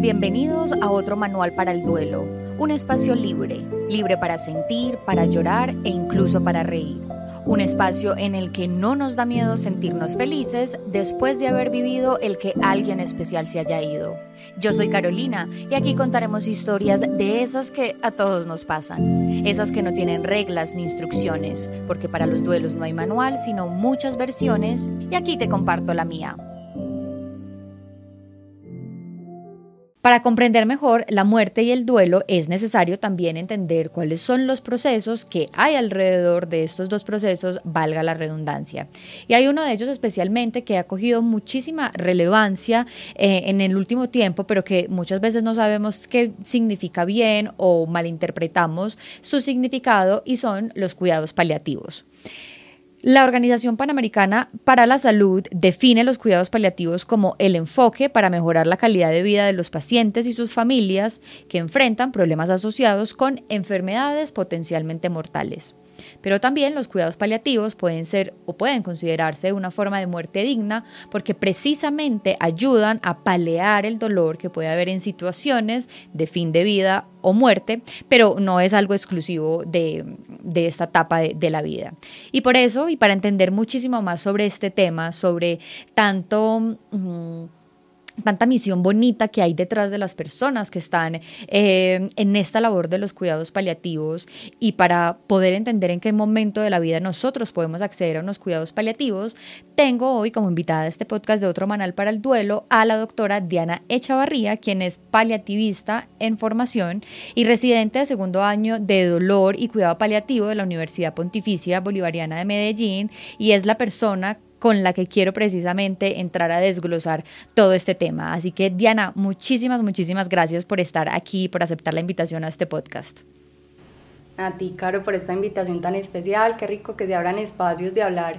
Bienvenidos a otro manual para el duelo, un espacio libre, libre para sentir, para llorar e incluso para reír. Un espacio en el que no nos da miedo sentirnos felices después de haber vivido el que alguien especial se haya ido. Yo soy Carolina y aquí contaremos historias de esas que a todos nos pasan, esas que no tienen reglas ni instrucciones, porque para los duelos no hay manual, sino muchas versiones y aquí te comparto la mía. Para comprender mejor la muerte y el duelo es necesario también entender cuáles son los procesos que hay alrededor de estos dos procesos, valga la redundancia. Y hay uno de ellos especialmente que ha cogido muchísima relevancia eh, en el último tiempo, pero que muchas veces no sabemos qué significa bien o malinterpretamos su significado y son los cuidados paliativos. La Organización Panamericana para la Salud define los cuidados paliativos como el enfoque para mejorar la calidad de vida de los pacientes y sus familias que enfrentan problemas asociados con enfermedades potencialmente mortales. Pero también los cuidados paliativos pueden ser o pueden considerarse una forma de muerte digna porque precisamente ayudan a palear el dolor que puede haber en situaciones de fin de vida o muerte, pero no es algo exclusivo de, esta etapa de, la vida. Y por eso, y para entender muchísimo más sobre este tema, sobre tanto... Mm, tanta misión bonita que hay detrás de las personas que están eh, en esta labor de los cuidados paliativos y para poder entender en qué momento de la vida nosotros podemos acceder a unos cuidados paliativos, tengo hoy como invitada a este podcast de Otro Manal para el Duelo a la doctora Diana Echavarría, quien es paliativista en formación y residente de segundo año de dolor y cuidado paliativo de la Universidad Pontificia Bolivariana de Medellín y es la persona con la que quiero precisamente entrar a desglosar todo este tema. Así que Diana, muchísimas, muchísimas gracias por estar aquí, por aceptar la invitación a este podcast. A ti, Caro, por esta invitación tan especial. Qué rico que se abran espacios de hablar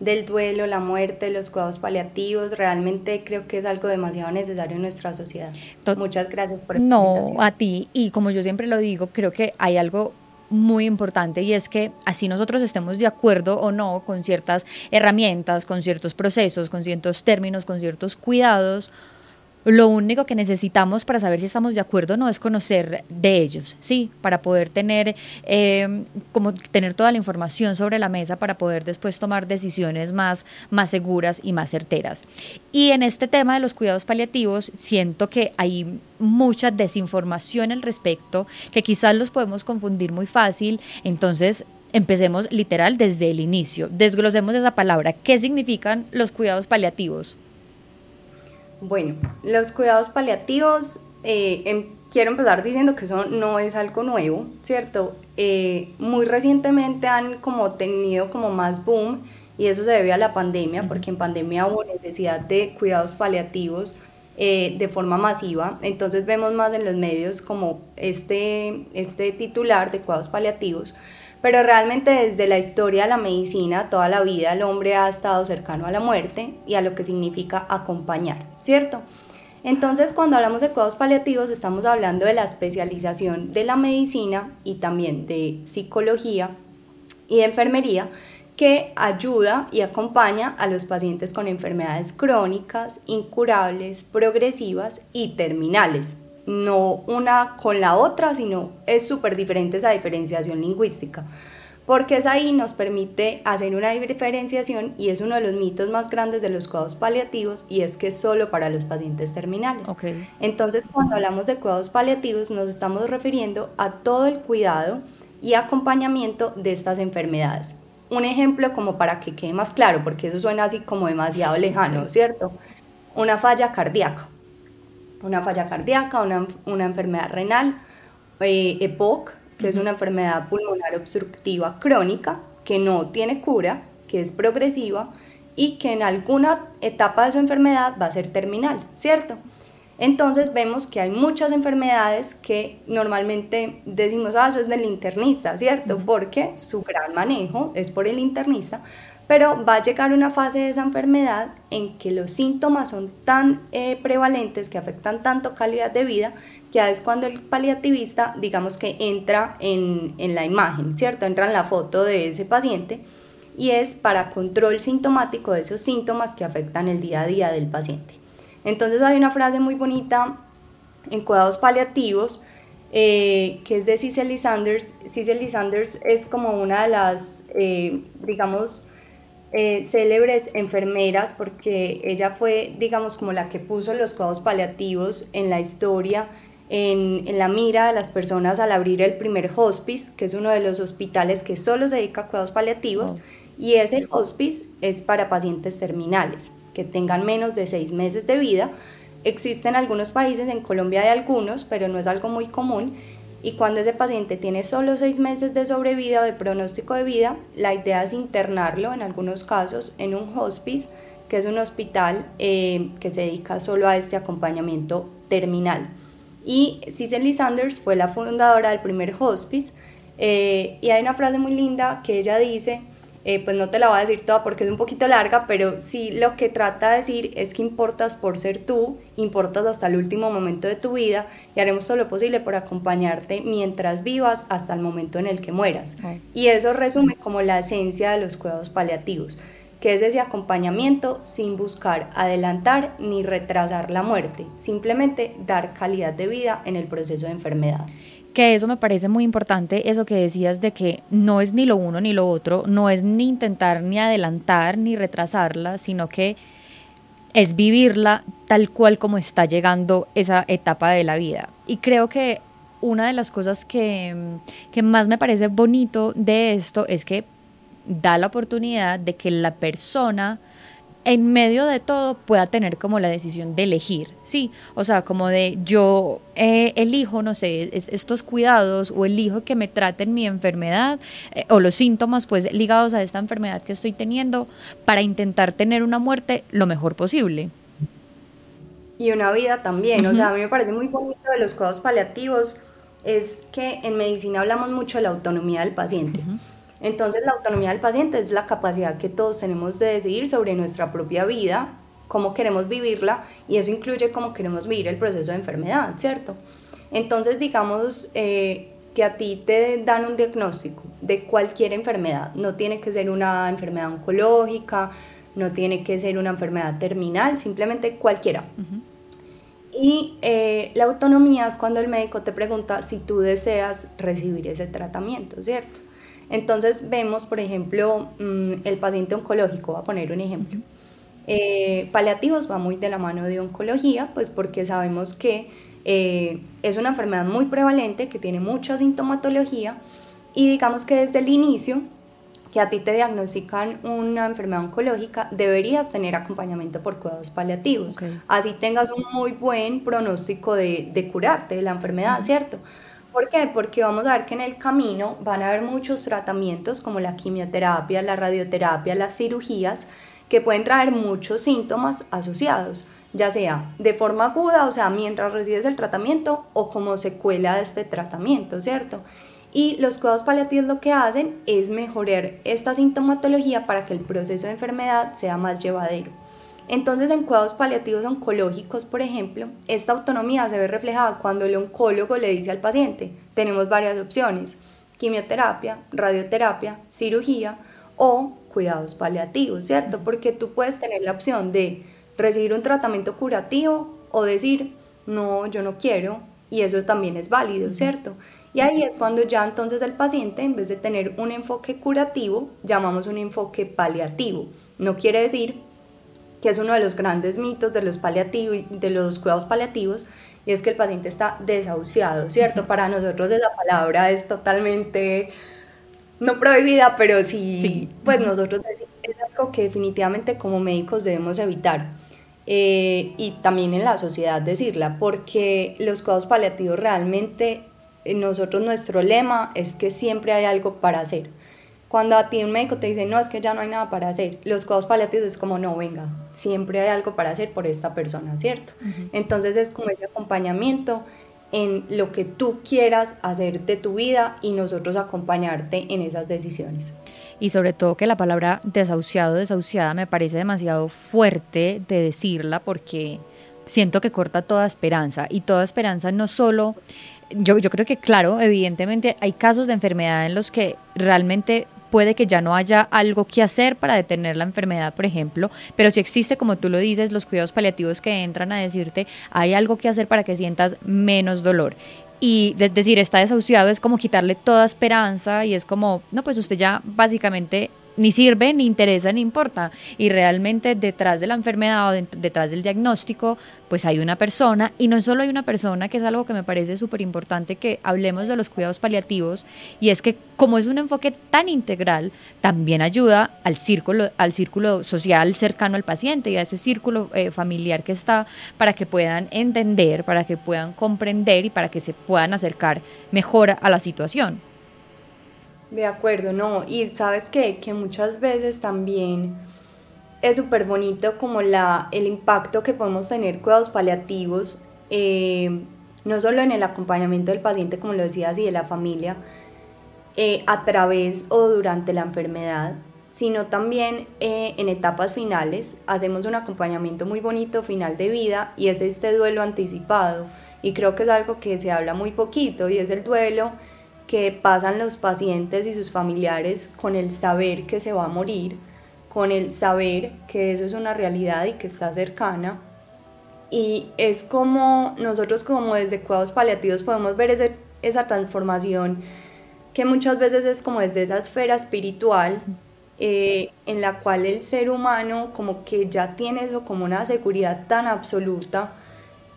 del duelo, la muerte, los cuidados paliativos. Realmente creo que es algo demasiado necesario en nuestra sociedad. Muchas gracias por esta No, a ti. Y como yo siempre lo digo, creo que hay algo muy importante y es que así nosotros estemos de acuerdo o no con ciertas herramientas, con ciertos procesos, con ciertos términos, con ciertos cuidados, lo único que necesitamos para saber si estamos de acuerdo o no es conocer de ellos, ¿sí? Para poder tener, eh, como tener toda la información sobre la mesa para poder después tomar decisiones más, más seguras y más certeras. Y en este tema de los cuidados paliativos, siento que hay mucha desinformación al respecto, que quizás los podemos confundir muy fácil, entonces empecemos literal desde el inicio, desglosemos esa palabra, ¿qué significan los cuidados paliativos? Bueno, los cuidados paliativos, eh, em, quiero empezar diciendo que eso no es algo nuevo, ¿cierto? Eh, muy recientemente han como tenido como más boom y eso se debe a la pandemia, porque en pandemia hubo necesidad de cuidados paliativos eh, de forma masiva, entonces vemos más en los medios como este, este titular de cuidados paliativos, pero realmente desde la historia de la medicina, toda la vida el hombre ha estado cercano a la muerte y a lo que significa acompañar, ¿cierto? Entonces, cuando hablamos de cuidados paliativos, estamos hablando de la especialización de la medicina y también de psicología y de enfermería que ayuda y acompaña a los pacientes con enfermedades crónicas, incurables, progresivas y terminales no una con la otra, sino es súper diferente esa diferenciación lingüística. Porque es ahí nos permite hacer una diferenciación y es uno de los mitos más grandes de los cuidados paliativos y es que es solo para los pacientes terminales. Entonces, cuando hablamos de cuidados paliativos, nos estamos refiriendo a todo el cuidado y acompañamiento de estas enfermedades. Un ejemplo como para que quede más claro, porque eso suena así como demasiado lejano, ¿cierto? Una falla cardíaca una falla cardíaca, una, enfermedad renal, eh, EPOC, que es una enfermedad pulmonar obstructiva crónica, que no tiene cura, que es progresiva y que en alguna etapa de su enfermedad va a ser terminal, ¿cierto? Entonces vemos que hay muchas enfermedades que normalmente decimos, ah, eso es del internista, ¿cierto? Porque su gran manejo es por el internista, pero va a llegar una fase de esa enfermedad en que los síntomas son tan eh, prevalentes que afectan tanto calidad de vida, ya es cuando el paliativista, digamos que entra en, en la imagen, ¿cierto? Entra en la foto de ese paciente y es para control sintomático de esos síntomas que afectan el día a día del paciente. Entonces hay una frase muy bonita en cuidados paliativos, eh, que es de Cicely Sanders. Cicely Sanders es como una de las, eh, digamos, eh, célebres enfermeras porque ella fue, digamos, como la que puso los cuidados paliativos en la historia, en, en, la mira de las personas al abrir el primer hospice, que es uno de los hospitales que solo se dedica a cuidados paliativos, y ese hospice es para pacientes terminales que tengan menos de seis meses de vida Existen algunos países, en Colombia hay algunos, pero no es algo muy común. Y cuando ese paciente tiene solo seis meses de sobrevida o de pronóstico de vida, la idea es internarlo en algunos casos en un hospice, que es un hospital eh, que se dedica solo a este acompañamiento terminal. Y Cicely Sanders fue la fundadora del primer hospice. Eh, y hay una frase muy linda que ella dice, eh, pues no te la voy a decir toda porque es un poquito larga, pero sí lo que trata de decir es que importas por ser tú, importas hasta el último momento de tu vida y haremos todo lo posible por acompañarte mientras vivas hasta el momento en el que mueras. Y eso resume como la esencia de los cuidados paliativos, que es ese acompañamiento sin buscar adelantar ni retrasar la muerte, simplemente dar calidad de vida en el proceso de enfermedad que eso me parece muy importante, eso que decías de que no es ni lo uno ni lo otro, no es ni intentar ni adelantar ni retrasarla, sino que es vivirla tal cual como está llegando esa etapa de la vida. Y creo que una de las cosas que, que más me parece bonito de esto es que da la oportunidad de que la persona en medio de todo pueda tener como la decisión de elegir, ¿sí? O sea, como de yo eh, elijo, no sé, estos cuidados o elijo que me traten mi enfermedad eh, o los síntomas pues ligados a esta enfermedad que estoy teniendo para intentar tener una muerte lo mejor posible. Y una vida también, o sea, a mí me parece muy bonito de los cuidados paliativos es que en medicina hablamos mucho de la autonomía del paciente. Entonces la autonomía del paciente es la capacidad que todos tenemos de decidir sobre nuestra propia vida, cómo queremos vivirla y eso incluye cómo queremos vivir el proceso de enfermedad, ¿cierto? Entonces digamos eh, que a ti te dan un diagnóstico de cualquier enfermedad, no tiene que ser una enfermedad oncológica, no tiene que ser una enfermedad terminal, simplemente cualquiera. Y eh, la autonomía es cuando el médico te pregunta si tú deseas recibir ese tratamiento, ¿cierto? Entonces vemos, por ejemplo, mm, el paciente oncológico, voy a poner un ejemplo. Eh, paliativos va muy de la mano de oncología, pues porque sabemos que eh, es una enfermedad muy prevalente, que tiene mucha sintomatología y digamos que desde el inicio que a ti te diagnostican una enfermedad oncológica, deberías tener acompañamiento por cuidados paliativos. Así tengas un muy buen pronóstico de, curarte de la enfermedad, ¿cierto? ¿Por qué? Porque vamos a ver que en el camino van a haber muchos tratamientos como la quimioterapia, la radioterapia, las cirugías, que pueden traer muchos síntomas asociados, ya sea de forma aguda, o sea, mientras recibes el tratamiento o como secuela de este tratamiento, ¿cierto? Y los cuidados paliativos lo que hacen es mejorar esta sintomatología para que el proceso de enfermedad sea más llevadero. Entonces, en cuidados paliativos oncológicos, por ejemplo, esta autonomía se ve reflejada cuando el oncólogo le dice al paciente, tenemos varias opciones, quimioterapia, radioterapia, cirugía o cuidados paliativos, ¿cierto? Porque tú puedes tener la opción de recibir un tratamiento curativo o decir, no, yo no quiero, y eso también es válido, ¿cierto? Y ahí es cuando ya entonces el paciente, en vez de tener un enfoque curativo, llamamos un enfoque paliativo. No quiere decir que es uno de los grandes mitos de los, paliativos, de los cuidados paliativos, y es que el paciente está desahuciado, ¿cierto? Para nosotros esa palabra es totalmente no prohibida, pero sí, pues nosotros decimos es algo que definitivamente como médicos debemos evitar. Eh, y también en la sociedad decirla, porque los cuidados paliativos realmente, eh, nosotros nuestro lema es que siempre hay algo para hacer. Cuando a ti un médico te dice, no, es que ya no hay nada para hacer, los cuidados paliativos es como, no, venga, siempre hay algo para hacer por esta persona, ¿cierto? Entonces es como ese acompañamiento en lo que tú quieras hacer de tu vida y nosotros acompañarte en esas decisiones. Y sobre todo que la palabra desahuciado, desahuciada me parece demasiado fuerte de decirla porque siento que corta toda esperanza y toda esperanza no solo yo, yo creo que claro, evidentemente hay casos de enfermedad en los que realmente puede que ya no haya algo que hacer para detener la enfermedad, por ejemplo, pero si existe, como tú lo dices, los cuidados paliativos que entran a decirte, hay algo que hacer para que sientas menos dolor. Y decir está desahuciado es como quitarle toda esperanza y es como, no, pues usted ya básicamente ni sirve, ni interesa, ni importa. Y realmente detrás de la enfermedad o detrás del diagnóstico, pues hay una persona, y no solo hay una persona, que es algo que me parece súper importante que hablemos de los cuidados paliativos, y es que como es un enfoque tan integral, también ayuda al círculo, al círculo social cercano al paciente y a ese círculo eh, familiar que está para que puedan entender, para que puedan comprender y para que se puedan acercar mejor a la situación. De acuerdo, no. Y sabes qué? que muchas veces también es súper bonito como la, el impacto que podemos tener cuidados paliativos, eh, no solo en el acompañamiento del paciente, como lo decías, y de la familia, eh, a través o durante la enfermedad, sino también eh, en etapas finales. Hacemos un acompañamiento muy bonito final de vida y es este duelo anticipado. Y creo que es algo que se habla muy poquito y es el duelo que pasan los pacientes y sus familiares con el saber que se va a morir, con el saber que eso es una realidad y que está cercana. Y es como nosotros como desde cuidados paliativos podemos ver esa transformación que muchas veces es como desde esa esfera espiritual eh, en la cual el ser humano como que ya tiene eso como una seguridad tan absoluta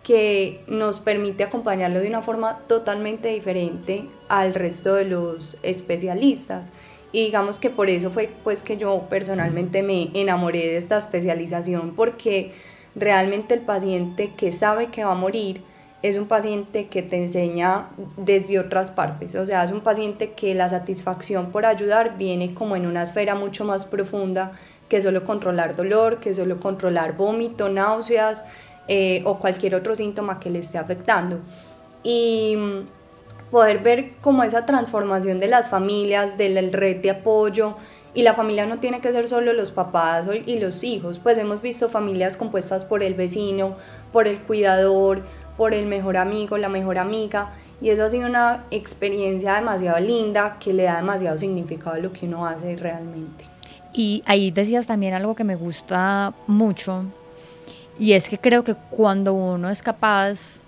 que nos permite acompañarlo de una forma totalmente diferente al resto de los especialistas. Y digamos que por eso fue pues que yo personalmente me enamoré de esta especialización porque realmente el paciente que sabe que va a morir es un paciente que te enseña desde otras partes, o sea, es un paciente que la satisfacción por ayudar viene como en una esfera mucho más profunda que solo controlar dolor, que solo controlar vómito, náuseas, eh, o cualquier otro síntoma que le esté afectando. Y mm, poder ver como esa transformación de las familias, del red de apoyo, y la familia no tiene que ser solo los papás y los hijos, pues hemos visto familias compuestas por el vecino, por el cuidador, por el mejor amigo, la mejor amiga, y eso ha sido una experiencia demasiado linda que le da demasiado significado a lo que uno hace realmente. Y ahí decías también algo que me gusta mucho, y es que creo que cuando uno es capaz,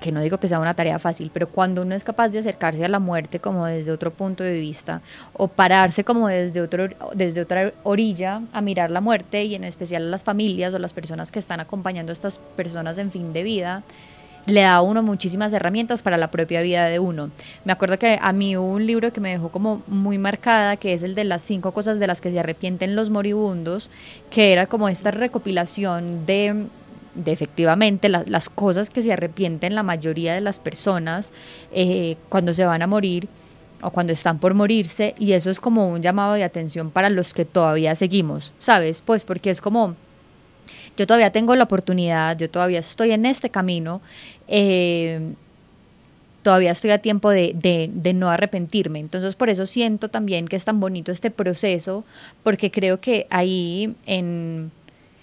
que no digo que sea una tarea fácil, pero cuando uno es capaz de acercarse a la muerte como desde otro punto de vista, o pararse como desde, otro, desde otra orilla a mirar la muerte, y en especial a las familias o las personas que están acompañando a estas personas en fin de vida, le da a uno muchísimas herramientas para la propia vida de uno. Me acuerdo que a mí hubo un libro que me dejó como muy marcada, que es el de las cinco cosas de las que se arrepienten los moribundos, que era como esta recopilación de de efectivamente las cosas que se arrepienten la mayoría de las personas eh, cuando se van a morir o cuando están por morirse y eso es como un llamado de atención para los que todavía seguimos, ¿sabes? Pues porque es como yo todavía tengo la oportunidad, yo todavía estoy en este camino, eh, todavía estoy a tiempo de, de, no arrepentirme. Entonces por eso siento también que es tan bonito este proceso, porque creo que ahí en,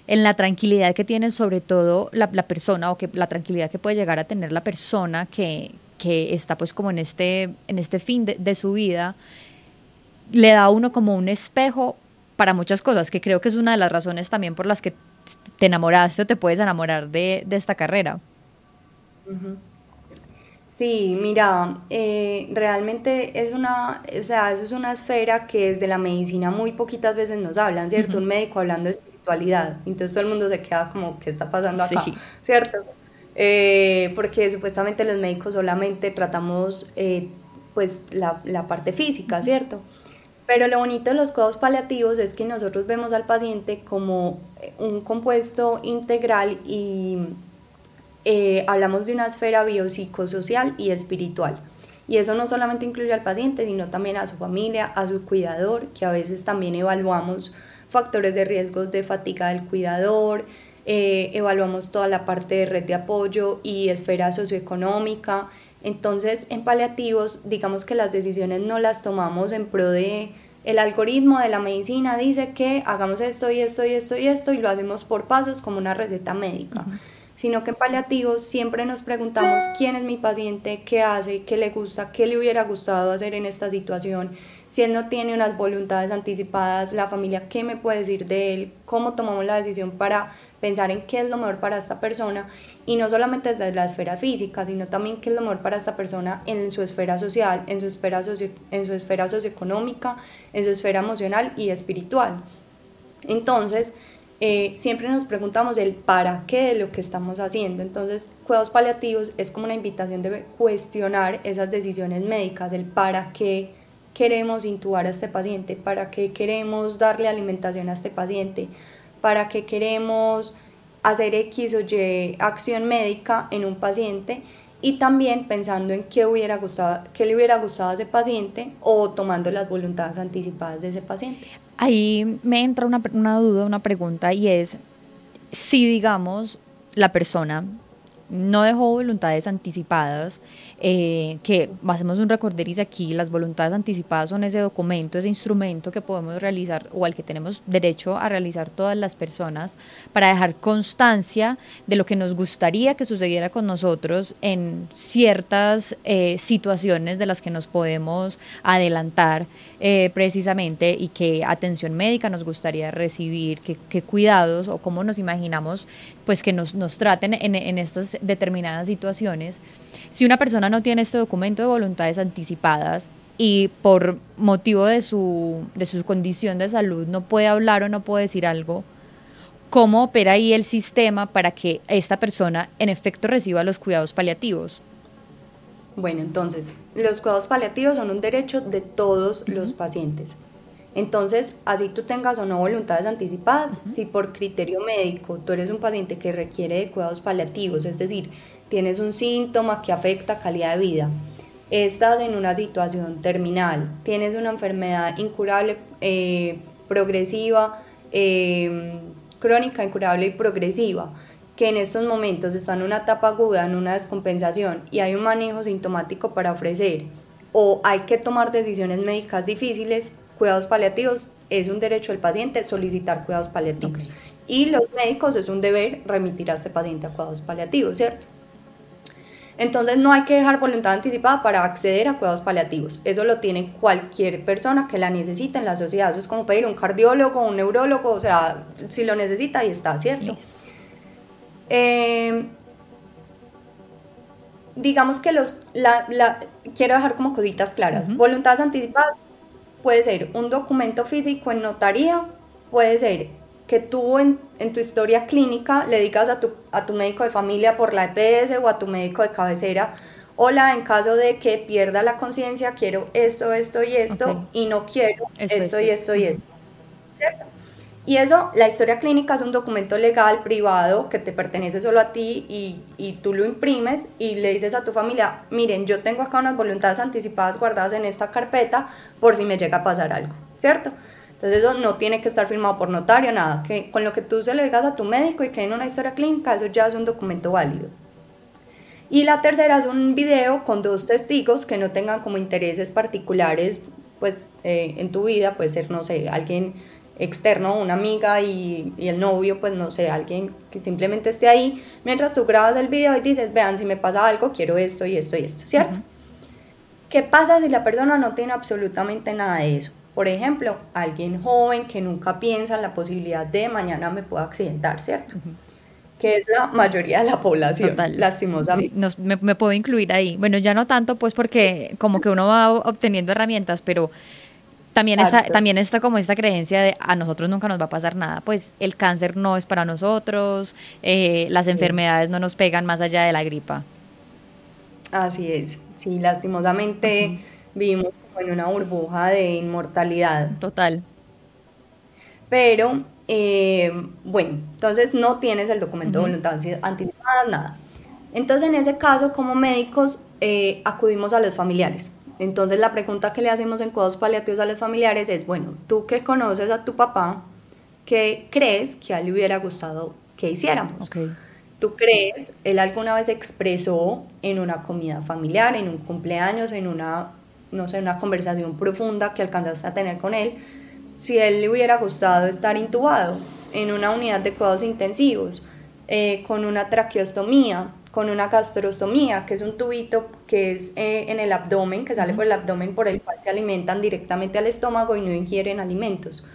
en la tranquilidad que tiene sobre todo la, la, persona o que la tranquilidad que puede llegar a tener la persona que, que está pues como en este, en este fin de, de su vida, le da a uno como un espejo para muchas cosas, que creo que es una de las razones también por las que te enamoraste o te puedes enamorar de, esta carrera. Sí, mira, eh, realmente es una, o sea, eso es una esfera que desde la medicina muy poquitas veces nos hablan, ¿cierto? Un médico hablando de espiritualidad, entonces todo el mundo se queda como, ¿qué está pasando acá? ¿Cierto? Eh, porque supuestamente los médicos solamente tratamos eh, pues la, la, parte física, ¿cierto? Pero lo bonito de los cuidados paliativos es que nosotros vemos al paciente como eh, un compuesto integral y eh, hablamos de una esfera biopsicosocial y espiritual. Y eso no solamente incluye al paciente, sino también a su familia, a su cuidador, que a veces también evaluamos factores de riesgos de fatiga del cuidador, eh, evaluamos toda la parte de red de apoyo y esfera socioeconómica, entonces, en paliativos, digamos que las decisiones no las tomamos en pro de el algoritmo de la medicina dice que hagamos esto y esto y esto y esto y lo hacemos por pasos como una receta médica, sino que en paliativos siempre nos preguntamos quién es mi paciente, qué hace, qué le gusta, qué le hubiera gustado hacer en esta situación, si él no tiene unas voluntades anticipadas, la familia, ¿qué me puede decir de él? ¿Cómo tomamos la decisión para pensar en qué es lo mejor para esta persona? Y no solamente desde la esfera física, sino también qué es lo mejor para esta persona en su esfera social, en su esfera, en su esfera socioeconómica, en su esfera emocional y espiritual. Entonces, eh, siempre nos preguntamos el para qué de lo que estamos haciendo. Entonces, cuidados paliativos es como una invitación de cuestionar esas decisiones médicas, el para qué queremos intubar a este paciente, para qué queremos darle alimentación a este paciente, para qué queremos hacer X o Y acción médica en un paciente y también pensando en qué, hubiera gustado, qué le hubiera gustado a ese paciente o tomando las voluntades anticipadas de ese paciente. Ahí me entra una, una duda, una pregunta y es si digamos la persona no dejó voluntades anticipadas, eh, que hacemos un recorderis aquí, las voluntades anticipadas son ese documento, ese instrumento que podemos realizar o al que tenemos derecho a realizar todas las personas para dejar constancia de lo que nos gustaría que sucediera con nosotros en ciertas eh, situaciones de las que nos podemos adelantar eh, precisamente y qué atención médica nos gustaría recibir, qué, cuidados o cómo nos imaginamos pues que nos, nos traten en, en estas determinadas situaciones. Si una persona no tiene este documento de voluntades anticipadas y por motivo de su, de su condición de salud no puede hablar o no puede decir algo, ¿cómo opera ahí el sistema para que esta persona en efecto reciba los cuidados paliativos? Bueno, entonces, los cuidados paliativos son un derecho de todos los pacientes. Entonces, así tú tengas o no voluntades anticipadas, si por criterio médico tú eres un paciente que requiere de cuidados paliativos, es decir, tienes un síntoma que afecta calidad de vida, estás en una situación terminal, tienes una enfermedad incurable, eh, progresiva, em, crónica, incurable y progresiva, que en estos momentos está en una etapa aguda, en una descompensación y hay un manejo sintomático para ofrecer o hay que tomar decisiones médicas difíciles, cuidados paliativos es un derecho del paciente solicitar cuidados paliativos. Y los médicos es un deber remitir a este paciente a cuidados paliativos, ¿cierto? Entonces no hay que dejar voluntad anticipada para acceder a cuidados paliativos. Eso lo tiene cualquier persona que la necesite en la sociedad. Eso es como pedir un cardiólogo, un neurólogo, o sea, si lo necesita, ahí está, ¿cierto? Eh, digamos que los, la, quiero dejar como cositas claras. Voluntades anticipadas puede ser un documento físico en notaría, puede ser que tú en, tu historia clínica le digas a tu, a tu médico de familia por la EPS o a tu médico de cabecera, hola, en caso de que pierda la conciencia, quiero esto, esto y esto, y no quiero esto y esto y esto, ¿cierto? Y eso, la historia clínica es un documento legal, privado, que te pertenece solo a ti y, y, tú lo imprimes y le dices a tu familia, miren, yo tengo acá unas voluntades anticipadas guardadas en esta carpeta por si me llega a pasar algo, ¿cierto? Entonces eso no tiene que estar firmado por notario, nada, que con lo que tú se lo digas a tu médico y que en una historia clínica, eso ya es un documento válido. Y la tercera es un video con dos testigos que no tengan como intereses particulares, pues eh, en tu vida, puede ser, no sé, alguien externo, una amiga y, el novio, pues no sé, alguien que simplemente esté ahí, mientras tú grabas el video y dices, vean, si me pasa algo, quiero esto y esto y esto, ¿cierto? ¿Qué pasa si la persona no tiene absolutamente nada de eso? Por ejemplo, alguien joven que nunca piensa en la posibilidad de mañana me pueda accidentar, ¿cierto? que es la mayoría de la población, lastimosamente. me, me, puedo incluir ahí. Bueno, ya no tanto, pues porque como que uno va obteniendo herramientas, pero también está, también está como esta creencia de a nosotros nunca nos va a pasar nada, pues el cáncer no es para nosotros, eh, las enfermedades no nos pegan más allá de la gripa. Así es, sí, lastimosamente vivimos en una burbuja de inmortalidad. Total. Pero, eh, bueno, entonces no tienes el documento de voluntad anticipada, nada. Entonces, en ese caso, como médicos, eh, acudimos a los familiares entonces la pregunta que le hacemos en cuidados paliativos a los familiares es, bueno, tú que conoces a tu papá, ¿qué crees que a él le hubiera gustado que hiciéramos? ¿Tú crees, él alguna vez expresó en una comida familiar, en un cumpleaños, en una, no sé, una conversación profunda que alcanzaste a tener con él, si a él le hubiera gustado estar intubado en una unidad de cuidados intensivos, eh, con una traqueostomía, con una gastrostomía, que es un tubito que es eh, en el abdomen, que sale por el abdomen por el cual se alimentan directamente al estómago y no ingieren alimentos.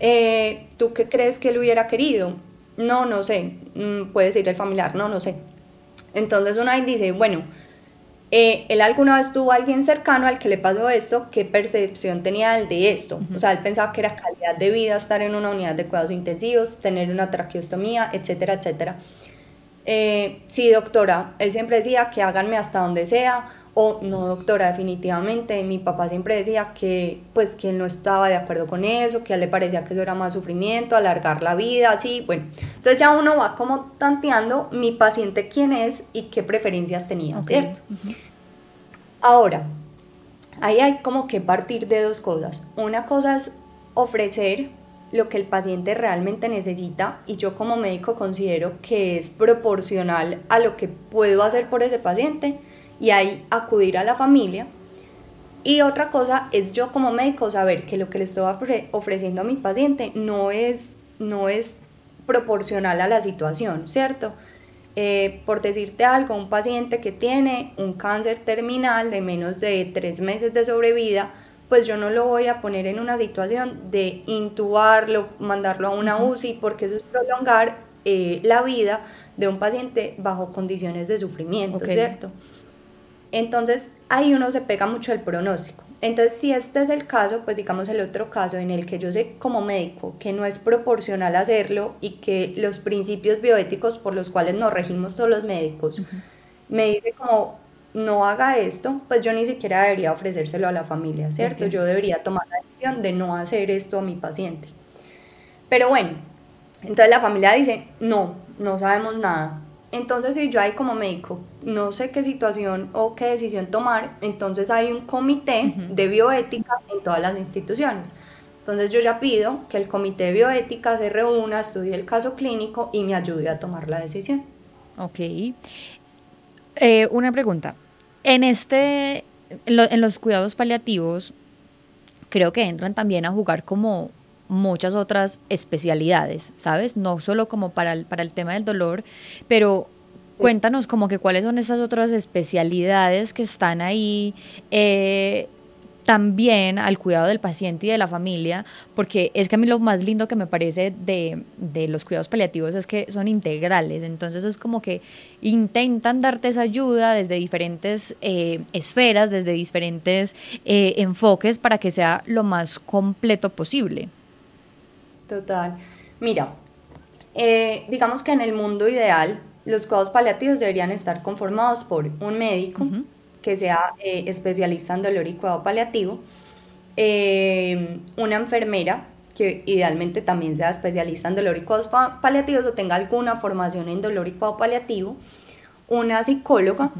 Eh, ¿Tú qué crees que él hubiera querido? No, no sé. Mm, puede ser el familiar, no, no sé. Entonces uno ahí dice, bueno, eh, él alguna vez tuvo a alguien cercano al que le pasó esto, ¿qué percepción tenía él de esto? O sea, él pensaba que era calidad de vida estar en una unidad de cuidados intensivos, tener una traqueostomía, etcétera, etcétera. Eh, sí, doctora, él siempre decía que háganme hasta donde sea, o no, doctora, definitivamente. Mi papá siempre decía que, pues, que él no estaba de acuerdo con eso, que a él le parecía que eso era más sufrimiento, alargar la vida, así, bueno. Entonces ya uno va como tanteando mi paciente quién es y qué preferencias tenía, ¿cierto? Ahora, ahí hay como que partir de dos cosas. Una cosa es ofrecer lo que el paciente realmente necesita y yo como médico considero que es proporcional a lo que puedo hacer por ese paciente y ahí acudir a la familia. Y otra cosa es yo como médico saber que lo que le estoy ofreciendo a mi paciente no es, no es proporcional a la situación, ¿cierto? Eh, por decirte algo, un paciente que tiene un cáncer terminal de menos de tres meses de sobrevida, pues yo no lo voy a poner en una situación de intubarlo, mandarlo a una UCI, porque eso es prolongar eh, la vida de un paciente bajo condiciones de sufrimiento, ¿cierto? Entonces ahí uno se pega mucho el pronóstico. Entonces, si este es el caso, pues digamos el otro caso en el que yo sé como médico que no es proporcional hacerlo y que los principios bioéticos por los cuales nos regimos todos los médicos me dice como no haga esto, pues yo ni siquiera debería ofrecérselo a la familia, ¿cierto? Yo debería tomar la decisión de no hacer esto a mi paciente. Pero bueno, entonces la familia dice, no, no sabemos nada. Entonces, si yo ahí como médico no sé qué situación o qué decisión tomar, entonces hay un comité de bioética en todas las instituciones. Entonces yo ya pido que el comité de bioética se reúna, estudie el caso clínico y me ayude a tomar la decisión. Ok. Eh, una pregunta. En este, en los cuidados paliativos, creo que entran también a jugar como muchas otras especialidades, ¿sabes? No solo como para el, para el tema del dolor, pero cuéntanos como que cuáles son esas otras especialidades que están ahí eh, también al cuidado del paciente y de la familia, porque es que a mí lo más lindo que me parece de, los cuidados paliativos es que son integrales, entonces es como que intentan darte esa ayuda desde diferentes eh, esferas, desde diferentes eh, enfoques para que sea lo más completo posible. Total. Mira, eh, digamos que en el mundo ideal los cuidados paliativos deberían estar conformados por un médico que sea eh, especialista en dolor y cuidado paliativo, eh, una enfermera que idealmente también sea especialista en dolor y cuidados paliativos o tenga alguna formación en dolor y cuidado paliativo, una psicóloga.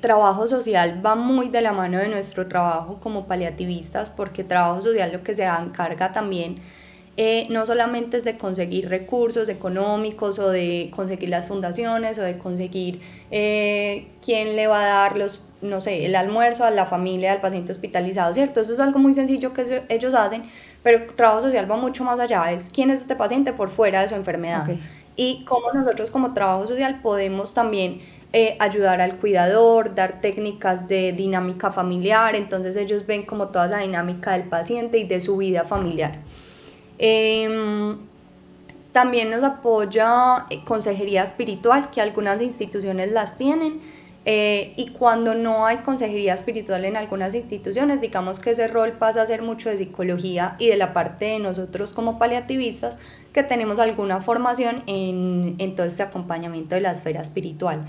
trabajo social va muy de la mano de nuestro trabajo como paliativistas porque trabajo social lo que se encarga también eh, no solamente es de conseguir recursos económicos o de conseguir las fundaciones o de conseguir eh, quién le va a dar los, no sé, el almuerzo a la familia del paciente hospitalizado, ¿cierto? Eso es algo muy sencillo que ellos hacen, pero el trabajo social va mucho más allá, es quién es este paciente por fuera de su enfermedad. Y cómo nosotros como trabajo social podemos también eh, ayudar al cuidador, dar técnicas de dinámica familiar, entonces ellos ven como toda esa dinámica del paciente y de su vida familiar. Em, también nos apoya eh, consejería espiritual, que algunas instituciones las tienen. Eh, y cuando no hay consejería espiritual en algunas instituciones, digamos que ese rol pasa a ser mucho de psicología y de la parte de nosotros como paliativistas que tenemos alguna formación en, en todo este acompañamiento de la esfera espiritual.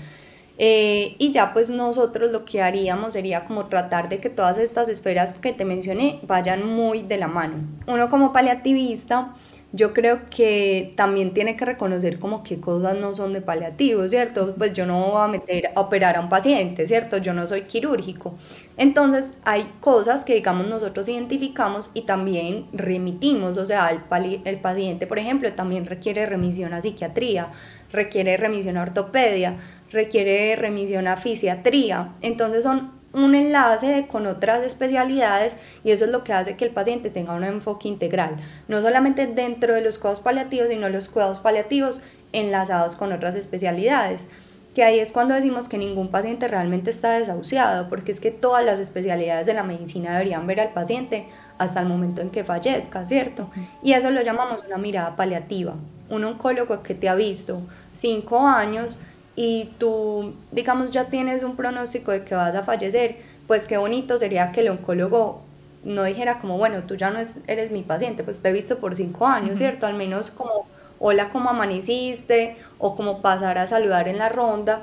Eh, y ya pues nosotros lo que haríamos sería como tratar de que todas estas esferas que te mencioné vayan muy de la mano. Uno como paliativista, yo creo que también tiene que reconocer como qué cosas no son de paliativo, ¿cierto? Pues yo no voy a meter a operar a un paciente, ¿cierto? Yo no soy quirúrgico. Entonces hay cosas que digamos nosotros identificamos y también remitimos, o sea, el, el paciente, por ejemplo, también requiere remisión a psiquiatría, requiere remisión a ortopedia, requiere remisión a fisiatría. Entonces son un enlace con otras especialidades y eso es lo que hace que el paciente tenga un enfoque integral, no solamente dentro de los cuidados paliativos, sino los cuidados paliativos enlazados con otras especialidades, que ahí es cuando decimos que ningún paciente realmente está desahuciado, porque es que todas las especialidades de la medicina deberían ver al paciente hasta el momento en que fallezca, ¿cierto? Y eso lo llamamos una mirada paliativa. Un oncólogo que te ha visto cinco años y tú, digamos, ya tienes un pronóstico de que vas a fallecer, pues qué bonito sería que el oncólogo no dijera como, bueno, tú ya no eres mi paciente, pues te he visto por cinco años, ¿cierto? Al menos como hola, ¿cómo amaneciste? O como pasar a saludar en la ronda.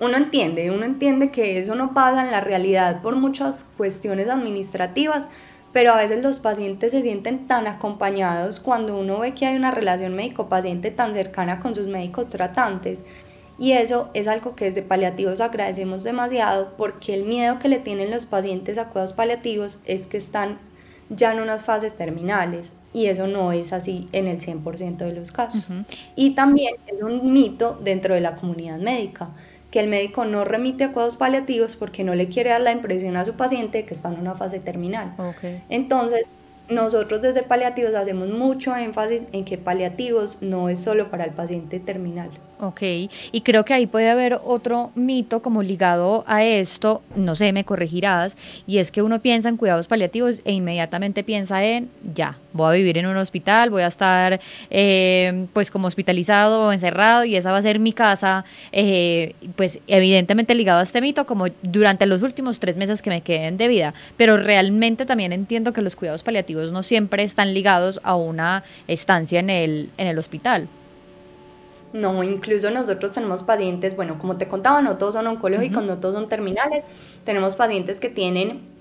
Uno entiende, uno entiende que eso no pasa en la realidad por muchas cuestiones administrativas, pero a veces los pacientes se sienten tan acompañados cuando uno ve que hay una relación médico-paciente tan cercana con sus médicos tratantes. Y eso es algo que desde paliativos agradecemos demasiado porque el miedo que le tienen los pacientes a cuidados paliativos es que están ya en unas fases terminales y eso no es así en el 100% de los casos. Y también es un mito dentro de la comunidad médica que el médico no remite a cuidados paliativos porque no le quiere dar la impresión a su paciente que está en una fase terminal. Entonces, nosotros desde paliativos hacemos mucho énfasis en que paliativos no es solo para el paciente terminal. Ok, y creo que ahí puede haber otro mito como ligado a esto, no sé, me corregirás, y es que uno piensa en cuidados paliativos e inmediatamente piensa en, ya, voy a vivir en un hospital, voy a estar eh, pues como hospitalizado o encerrado y esa va a ser mi casa, eh, pues evidentemente ligado a este mito como durante los últimos tres meses que me queden de vida, pero realmente también entiendo que los cuidados paliativos no siempre están ligados a una estancia en el, en el hospital. No, incluso nosotros tenemos pacientes, bueno, como te contaba, no todos son oncológicos, no todos son terminales. Tenemos pacientes que tienen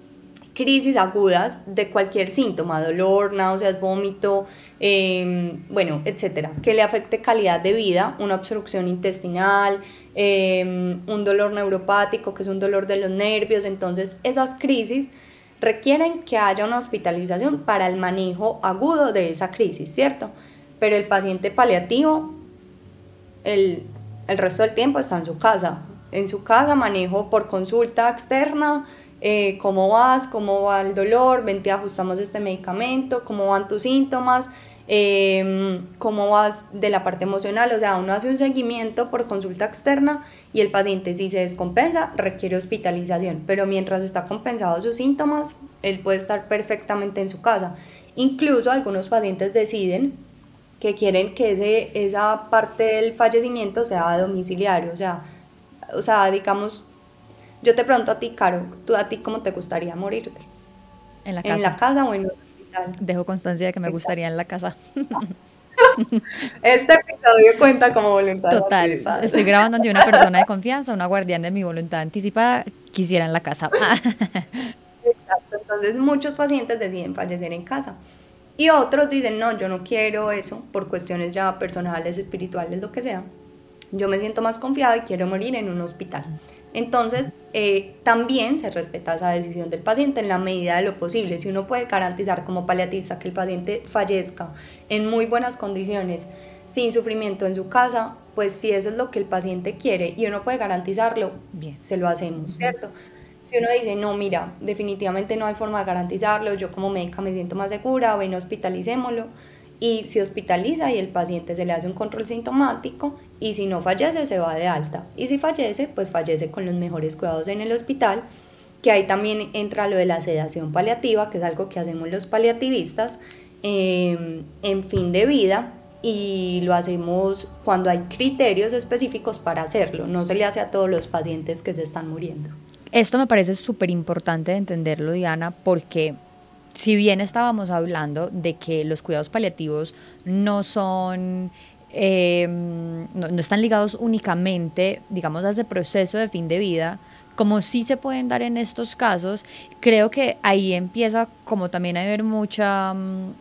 crisis agudas de cualquier síntoma, dolor, náuseas, vómito, em, bueno, etcétera, que le afecte calidad de vida, una obstrucción intestinal, em, un dolor neuropático, que es un dolor de los nervios. Entonces, esas crisis requieren que haya una hospitalización para el manejo agudo de esa crisis, ¿cierto? Pero el paciente paliativo el, resto del tiempo está en su casa. En su casa manejo por consulta externa eh, cómo vas, cómo va el dolor, ven, te ajustamos este medicamento, cómo van tus síntomas, em, cómo vas de la parte emocional, o sea, uno hace un seguimiento por consulta externa y el paciente si se descompensa requiere hospitalización, pero mientras está compensado sus síntomas, él puede estar perfectamente en su casa. Incluso algunos pacientes deciden que quieren que ese, esa parte del fallecimiento sea domiciliario, o sea, o sea, digamos, yo te pregunto a ti, Caro, ¿tú a ti cómo te gustaría morirte? En la casa. ¿En la casa o en el hospital? Dejo constancia de que me gustaría en la casa. Este episodio cuenta como voluntad Total, estoy grabando ante una persona de confianza, una guardián de mi voluntad anticipada, quisiera en la casa. Exacto, entonces muchos pacientes deciden fallecer en casa. Y otros dicen, no, yo no quiero eso por cuestiones ya personales, espirituales, lo que sea. Yo me siento más confiado y quiero morir en un hospital. Entonces, eh, también se respeta esa decisión del paciente en la medida de lo posible. Si uno puede garantizar como paliatista que el paciente fallezca en muy buenas condiciones, sin sufrimiento en su casa, pues si eso es lo que el paciente quiere y uno puede garantizarlo, bien, se lo hacemos, ¿cierto? Si uno dice, no, mira, definitivamente no hay forma de garantizarlo, yo como médica me siento más segura, ven, hospitalicémoslo. Y se hospitaliza y el paciente se le hace un control sintomático y si no fallece se va de alta. Y si fallece, pues fallece con los mejores cuidados en el hospital, que ahí también entra lo de la sedación paliativa, que es algo que hacemos los paliativistas em, en fin de vida y lo hacemos cuando hay criterios específicos para hacerlo. No se le hace a todos los pacientes que se están muriendo. Esto me parece súper importante de entenderlo, Diana, porque si bien estábamos hablando de que los cuidados paliativos no son, em, no, están ligados únicamente, digamos, a ese proceso de fin de vida, como sí se pueden dar en estos casos, creo que ahí empieza como también a haber mucha, mm,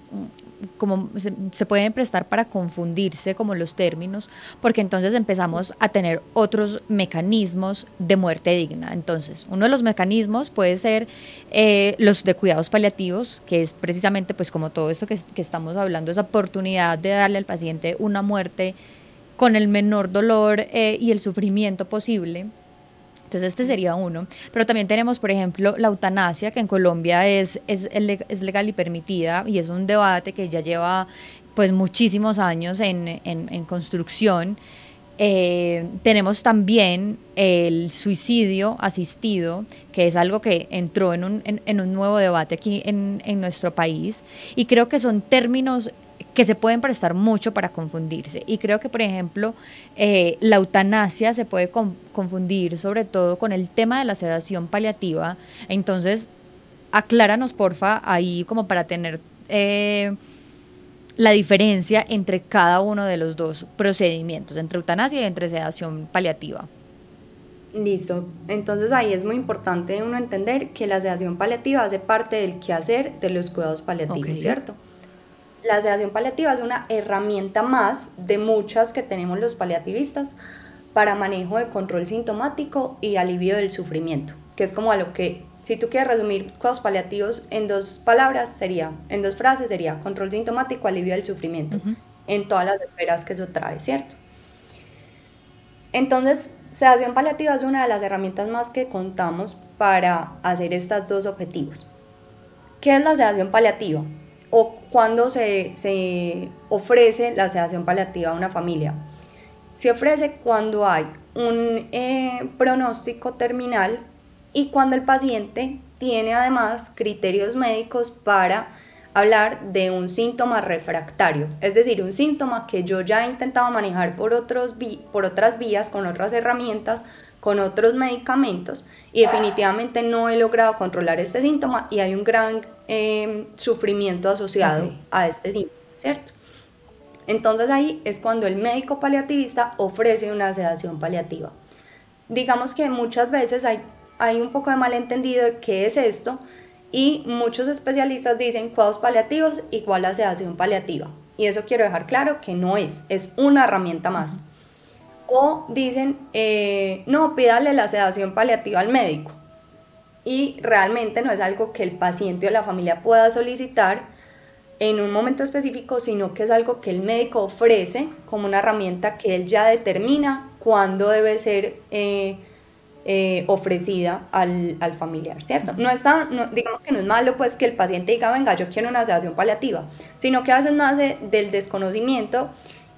como se, pueden prestar para confundirse como los términos, porque entonces empezamos a tener otros mecanismos de muerte digna. Entonces, uno de los mecanismos puede ser eh, los de cuidados paliativos, que es precisamente pues como todo esto que, que estamos hablando, esa oportunidad de darle al paciente una muerte con el menor dolor eh, y el sufrimiento posible entonces este sería uno. Pero también tenemos, por ejemplo, la eutanasia, que en Colombia es, es, es legal y permitida y es un debate que ya lleva pues muchísimos años en, en, construcción. Eh, tenemos también el suicidio asistido, que es algo que entró en un, en, un nuevo debate aquí en, en nuestro país. Y creo que son términos que se pueden prestar mucho para confundirse. Y creo que, por ejemplo, eh, la eutanasia se puede confundir sobre todo con el tema de la sedación paliativa. Entonces, acláranos, porfa, ahí como para tener eh, la diferencia entre cada uno de los dos procedimientos, entre eutanasia y entre sedación paliativa. Listo. Entonces ahí es muy importante uno entender que la sedación paliativa hace parte del quehacer de los cuidados paliativos, ¿cierto? La sedación paliativa es una herramienta más de muchas que tenemos los paliativistas para manejo de control sintomático y alivio del sufrimiento, que es como a lo que, si tú quieres resumir cuidados paliativos en dos palabras, sería, en dos frases, sería control sintomático, alivio del sufrimiento, en todas las esferas que eso trae, ¿cierto? Entonces, sedación paliativa es una de las herramientas más que contamos para hacer estos dos objetivos. ¿Qué es la sedación paliativa? O cuando se, ofrece la sedación paliativa a una familia. Se ofrece cuando hay un eh, pronóstico terminal y cuando el paciente tiene además criterios médicos para hablar de un síntoma refractario, es decir, un síntoma que yo ya he intentado manejar por, otros por otras vías, con otras herramientas, con otros medicamentos y definitivamente no he logrado controlar este síntoma y hay un gran em, sufrimiento asociado a este síntoma, ¿cierto? Entonces ahí es cuando el médico paliativista ofrece una sedación paliativa. Digamos que muchas veces hay, hay un poco de malentendido de qué es esto y muchos especialistas dicen cuidados paliativos igual a sedación paliativa. Y eso quiero dejar claro que no es, es una herramienta más. O dicen, eh, no, pídale la sedación paliativa al médico. Y realmente no es algo que el paciente o la familia pueda solicitar en un momento específico, sino que es algo que el médico ofrece como una herramienta que él ya determina cuándo debe ser eh, eh, ofrecida al, familiar, ¿cierto? No está, digamos que no es malo pues que el paciente diga, venga, yo quiero una sedación paliativa, sino que a veces nace del desconocimiento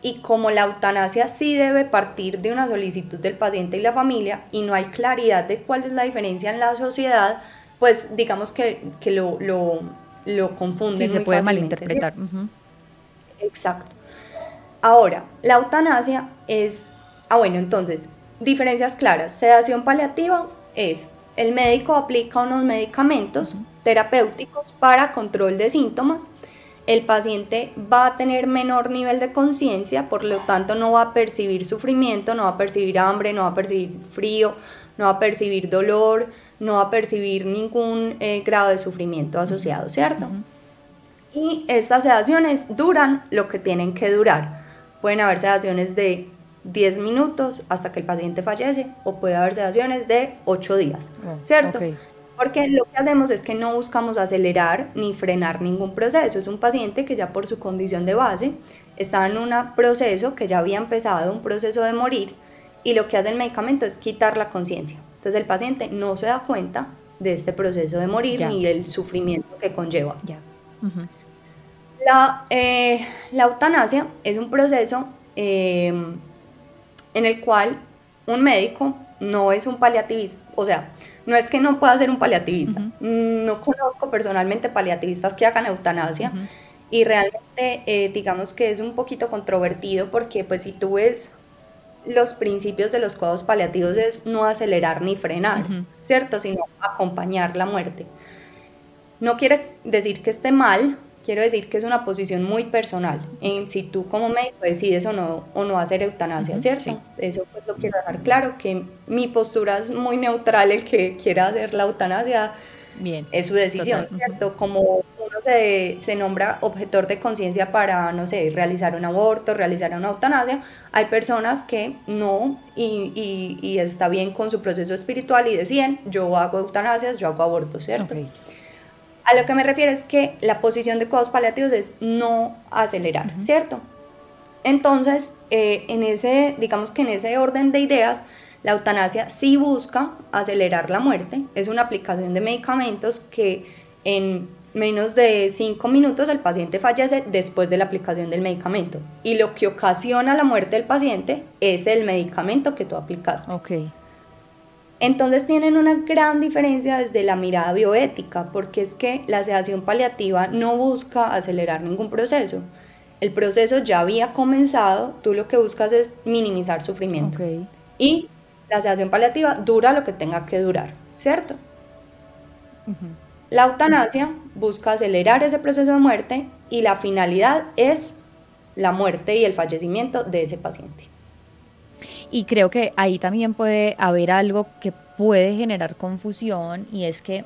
y como la eutanasia sí debe partir de una solicitud del paciente y la familia y no hay claridad de cuál es la diferencia en la sociedad, pues digamos que, que lo, lo, lo confunden. Sí, se puede malinterpretar. Exacto. Ahora, la eutanasia es, ah bueno, entonces, diferencias claras. Sedación paliativa es, el médico aplica unos medicamentos terapéuticos para control de síntomas el paciente va a tener menor nivel de conciencia, por lo tanto no va a percibir sufrimiento, no va a percibir hambre, no va a percibir frío, no va a percibir dolor, no va a percibir ningún eh, grado de sufrimiento asociado, ¿cierto? Y estas sedaciones duran lo que tienen que durar. Pueden haber sedaciones de 10 minutos hasta que el paciente fallece o puede haber sedaciones de 8 días, oh, ¿cierto? Porque lo que hacemos es que no buscamos acelerar ni frenar ningún proceso. Es un paciente que ya por su condición de base está en un proceso que ya había empezado, un proceso de morir, y lo que hace el medicamento es quitar la conciencia. Entonces el paciente no se da cuenta de este proceso de morir ni del sufrimiento que conlleva. Ya. la, eh, la, eutanasia es un proceso eh, en el cual un médico no es un paliativista, o sea, no es que no pueda ser un paliativista. No conozco personalmente paliativistas que hagan eutanasia. Y realmente, eh, digamos que es un poquito controvertido porque, pues, si tú ves los principios de los cuidados paliativos es no acelerar ni frenar, ¿cierto? Sino acompañar la muerte. No quiere decir que esté mal, quiero decir que es una posición muy personal en si tú como médico decides o no, o no hacer eutanasia, ¿cierto? Eso pues lo quiero dejar claro, que mi postura es muy neutral, el que quiera hacer la eutanasia Bien, es su decisión, ¿cierto? Como uno se, se nombra objetor de conciencia para, no sé, realizar un aborto, realizar una eutanasia, hay personas que no y, y, y está bien con su proceso espiritual y deciden, yo hago eutanasias, yo hago abortos, ¿cierto? A lo que me refiero es que la posición de cuidados paliativos es no acelerar, ¿cierto? Entonces, eh, en ese, digamos que en ese orden de ideas, la eutanasia sí busca acelerar la muerte, es una aplicación de medicamentos que en menos de 5 minutos el paciente fallece después de la aplicación del medicamento. Y lo que ocasiona la muerte del paciente es el medicamento que tú aplicaste. Ok. Entonces tienen una gran diferencia desde la mirada bioética, porque es que la sedación paliativa no busca acelerar ningún proceso. El proceso ya había comenzado, tú lo que buscas es minimizar sufrimiento. Y la sedación paliativa dura lo que tenga que durar, ¿cierto? La eutanasia busca acelerar ese proceso de muerte y la finalidad es la muerte y el fallecimiento de ese paciente. Y creo que ahí también puede haber algo que puede generar confusión y es que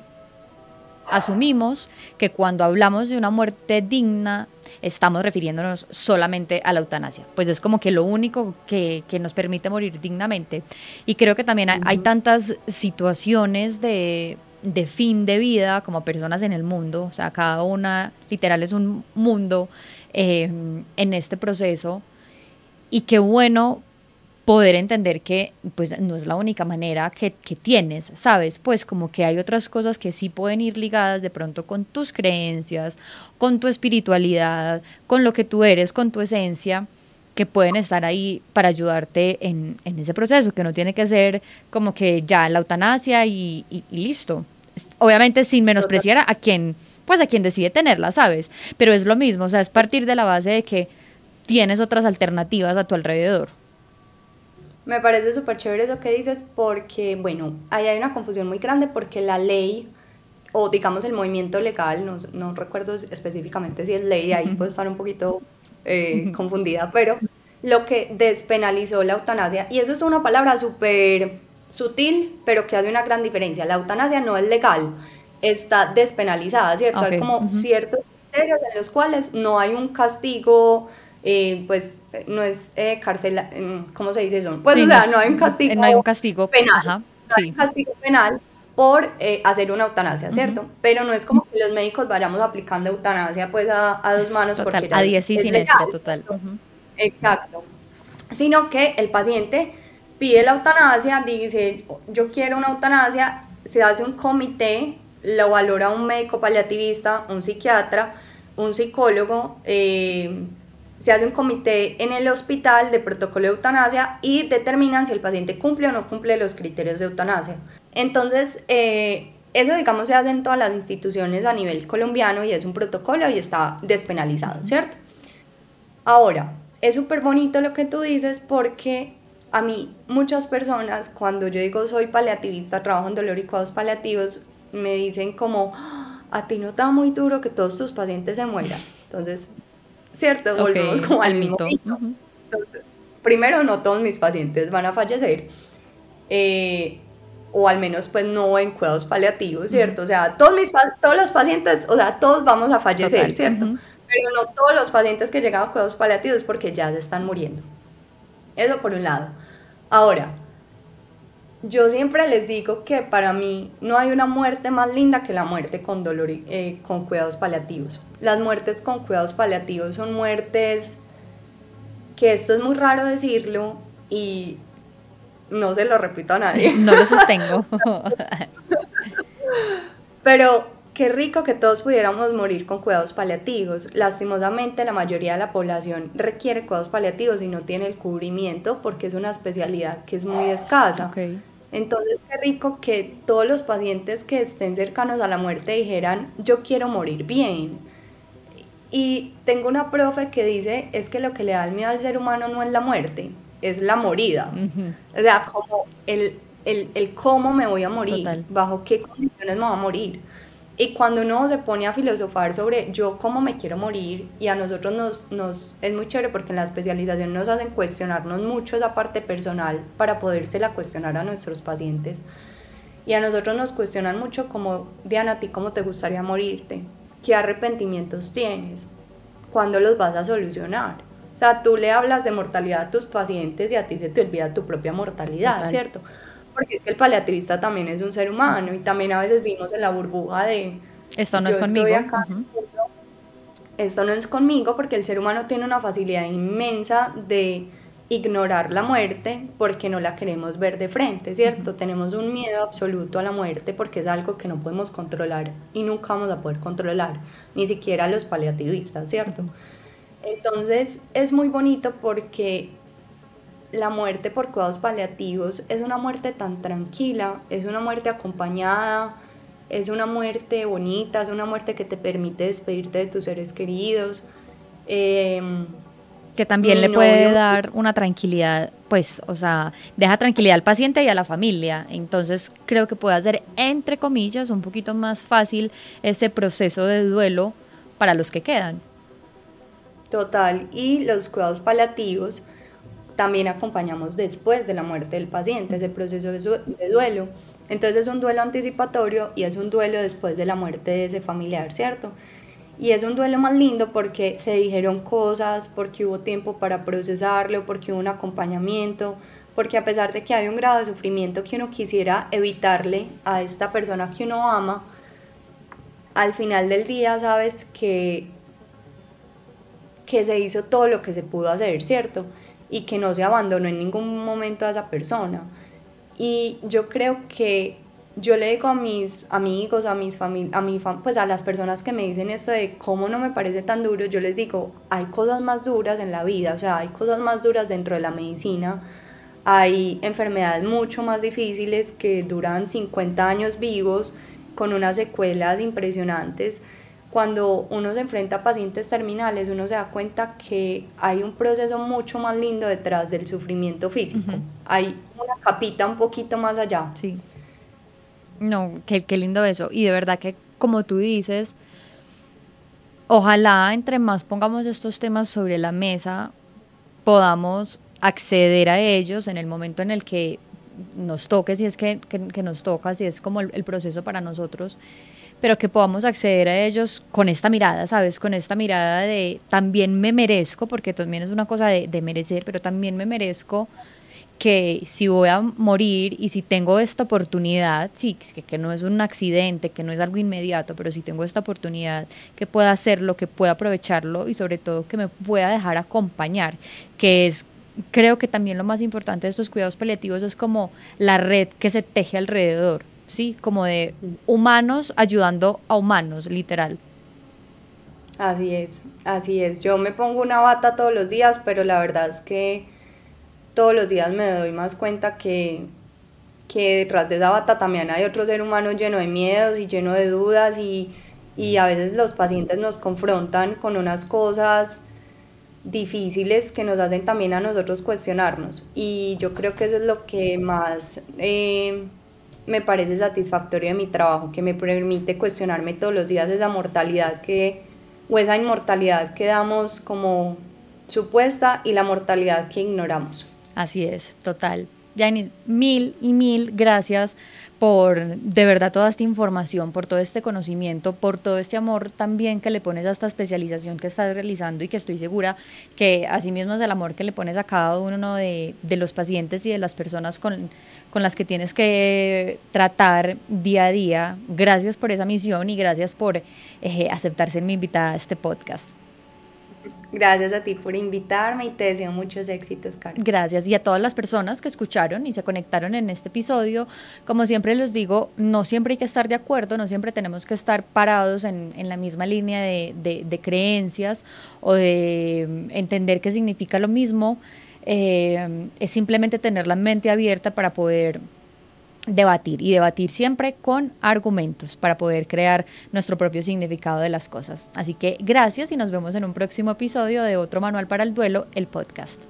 asumimos que cuando hablamos de una muerte digna estamos refiriéndonos solamente a la eutanasia. Pues es como que lo único que, que nos permite morir dignamente. Y creo que también hay, hay tantas situaciones de, de fin de vida como personas en el mundo, o sea, cada una literal es un mundo eh, en este proceso y qué bueno poder entender que pues no es la única manera que, que, tienes, ¿sabes? Pues como que hay otras cosas que sí pueden ir ligadas de pronto con tus creencias, con tu espiritualidad, con lo que tú eres, con tu esencia, que pueden estar ahí para ayudarte en, en ese proceso, que no tiene que ser como que ya la eutanasia y, y, y listo. Obviamente sin menospreciar a quien, pues a quien decide tenerla, ¿sabes? Pero es lo mismo, o sea, es partir de la base de que tienes otras alternativas a tu alrededor. Me parece súper chévere eso que dices porque, bueno, ahí hay una confusión muy grande porque la ley o digamos el movimiento legal, no, no recuerdo específicamente si es ley, ahí puedo estar un poquito eh, confundida, pero lo que despenalizó la eutanasia, y eso es una palabra súper sutil, pero que hace una gran diferencia. La eutanasia no es legal, está despenalizada, ¿cierto? Okay. Hay como uh -huh. ciertos criterios en los cuales no hay un castigo, eh, pues no es eh, cárcel, ¿cómo se dice eso? Pues sí, o sea, no hay un castigo, no hay un castigo penal, ajá, no sí. hay un castigo penal por eh, hacer una eutanasia, ¿cierto? Uh -huh. Pero no es como que los médicos vayamos aplicando eutanasia pues a, a dos manos total, porque a 10 y siniestra, total. Uh -huh. Exacto. Sino que el paciente pide la eutanasia, dice, yo quiero una eutanasia, se hace un comité, lo valora un médico paliativista, un psiquiatra, un psicólogo, eh, se hace un comité en el hospital de protocolo de eutanasia y determinan si el paciente cumple o no cumple los criterios de eutanasia. Entonces, eh, eso digamos se hace en todas las instituciones a nivel colombiano y es un protocolo y está despenalizado, ¿cierto? Ahora, es súper bonito lo que tú dices porque a mí muchas personas cuando yo digo soy paliativista, trabajo en dolor y cuidados paliativos, me dicen como a ti no da muy duro que todos tus pacientes se mueran. Entonces, cierto, okay, volvemos como al mismo mito. mito. Uh -huh. Entonces, primero no todos mis pacientes van a fallecer. Eh, o al menos pues no en cuidados paliativos, ¿cierto? Uh -huh. O sea, todos, mis, todos los pacientes, o sea, todos vamos a fallecer, Total. ¿cierto? Uh -huh. Pero no todos los pacientes que llegan a cuidados paliativos porque ya se están muriendo. Eso por un lado. Ahora, yo siempre les digo que para mí no hay una muerte más linda que la muerte con dolor eh, con cuidados paliativos. Las muertes con cuidados paliativos son muertes que esto es muy raro decirlo y no se lo repito a nadie. No lo sostengo. Pero qué rico que todos pudiéramos morir con cuidados paliativos. Lastimosamente la mayoría de la población requiere cuidados paliativos y no tiene el cubrimiento porque es una especialidad que es muy escasa. Okay. Entonces qué rico que todos los pacientes que estén cercanos a la muerte dijeran yo quiero morir bien. Y tengo una profe que dice es que lo que le da el miedo al ser humano no es la muerte, es la morida. Uh -huh. O sea, como el, el, el, cómo me voy a morir, Total. bajo qué condiciones me voy a morir. Y cuando uno se pone a filosofar sobre yo cómo me quiero morir, y a nosotros nos, nos es muy chévere porque en la especialización nos hacen cuestionarnos mucho esa parte personal para podérsela cuestionar a nuestros pacientes. Y a nosotros nos cuestionan mucho como, Diana, ¿a ti cómo te gustaría morirte? ¿Qué arrepentimientos tienes? ¿Cuándo los vas a solucionar? O sea, tú le hablas de mortalidad a tus pacientes y a ti se te olvida tu propia mortalidad, Total. ¿cierto? Porque es que el paliativista también es un ser humano y también a veces vivimos en la burbuja de esto no es conmigo acá, uh -huh. esto no es conmigo porque el ser humano tiene una facilidad inmensa de ignorar la muerte porque no la queremos ver de frente, ¿cierto? Tenemos un miedo absoluto a la muerte porque es algo que no podemos controlar y nunca vamos a poder controlar, ni siquiera los paliativistas, ¿cierto? Entonces es muy bonito porque la muerte por cuidados paliativos es una muerte tan tranquila, es una muerte acompañada, es una muerte bonita, es una muerte que te permite despedirte de tus seres queridos. Eh, que también le puede dar una tranquilidad, pues, o sea, deja tranquilidad al paciente y a la familia. Entonces, creo que puede hacer, entre comillas, un poquito más fácil ese proceso de duelo para los que quedan. Total, y los cuidados paliativos también acompañamos después de la muerte del paciente, ese proceso de, duelo. Entonces es un duelo anticipatorio y es un duelo después de la muerte de ese familiar, ¿cierto? Y es un duelo más lindo porque se dijeron cosas, porque hubo tiempo para procesarlo, porque hubo un acompañamiento, porque a pesar de que hay un grado de sufrimiento que uno quisiera evitarle a esta persona que uno ama, al final del día sabes que, que se hizo todo lo que se pudo hacer, ¿cierto? Y que no se abandonó en ningún momento a esa persona. Y yo creo que yo le digo a mis amigos, a mis a mi pues a las personas que me dicen esto de cómo no me parece tan duro, yo les digo, hay cosas más duras en la vida, o sea, hay cosas más duras dentro de la medicina, hay enfermedades mucho más difíciles que duran 50 años vivos con unas secuelas impresionantes. Cuando uno se enfrenta a pacientes terminales, uno se da cuenta que hay un proceso mucho más lindo detrás del sufrimiento físico. Hay una capita un poquito más allá. Sí. No, qué, qué lindo eso. Y de verdad que, como tú dices, ojalá entre más pongamos estos temas sobre la mesa, podamos acceder a ellos en el momento en el que nos toque, si es que, nos toca, si es como el, proceso para nosotros, pero que podamos acceder a ellos con esta mirada, ¿sabes? Con esta mirada de también me merezco, porque también es una cosa de, merecer, pero también me merezco que si voy a morir y si tengo esta oportunidad, sí, que, que, no es un accidente, que no es algo inmediato, pero si tengo esta oportunidad, que pueda hacerlo, que pueda aprovecharlo y sobre todo que me pueda dejar acompañar, que es creo que también lo más importante de estos cuidados paliativos es como la red que se teje alrededor, ¿sí? Como de humanos ayudando a humanos, literal. Así es, así es. Yo me pongo una bata todos los días, pero la verdad es que todos los días me doy más cuenta que, que detrás de esa bata también hay otro ser humano lleno de miedos y lleno de dudas y, y a veces los pacientes nos confrontan con unas cosas difíciles que nos hacen también a nosotros cuestionarnos y yo creo que eso es lo que más eh, me parece satisfactorio de mi trabajo, que me permite cuestionarme todos los días esa mortalidad que o esa inmortalidad que damos como supuesta y la mortalidad que ignoramos. Así es, total. Janice, mil y mil gracias por de verdad toda esta información, por todo este conocimiento, por todo este amor también que le pones a esta especialización que estás realizando y que estoy segura que asimismo es el amor que le pones a cada uno de, los pacientes y de las personas con, las que tienes que tratar día a día. Gracias por esa misión y gracias por eh, aceptar ser mi invitada a este podcast. Gracias a ti por invitarme y te deseo muchos éxitos, Carlos. Gracias. Y a todas las personas que escucharon y se conectaron en este episodio, como siempre les digo, no siempre hay que estar de acuerdo, no siempre tenemos que estar parados en, la misma línea de, creencias o de mm, entender qué significa lo mismo. Eh, es simplemente tener la mente abierta para poder debatir y debatir siempre con argumentos para poder crear nuestro propio significado de las cosas. Así que gracias y nos vemos en un próximo episodio de otro Manual para el Duelo, el podcast.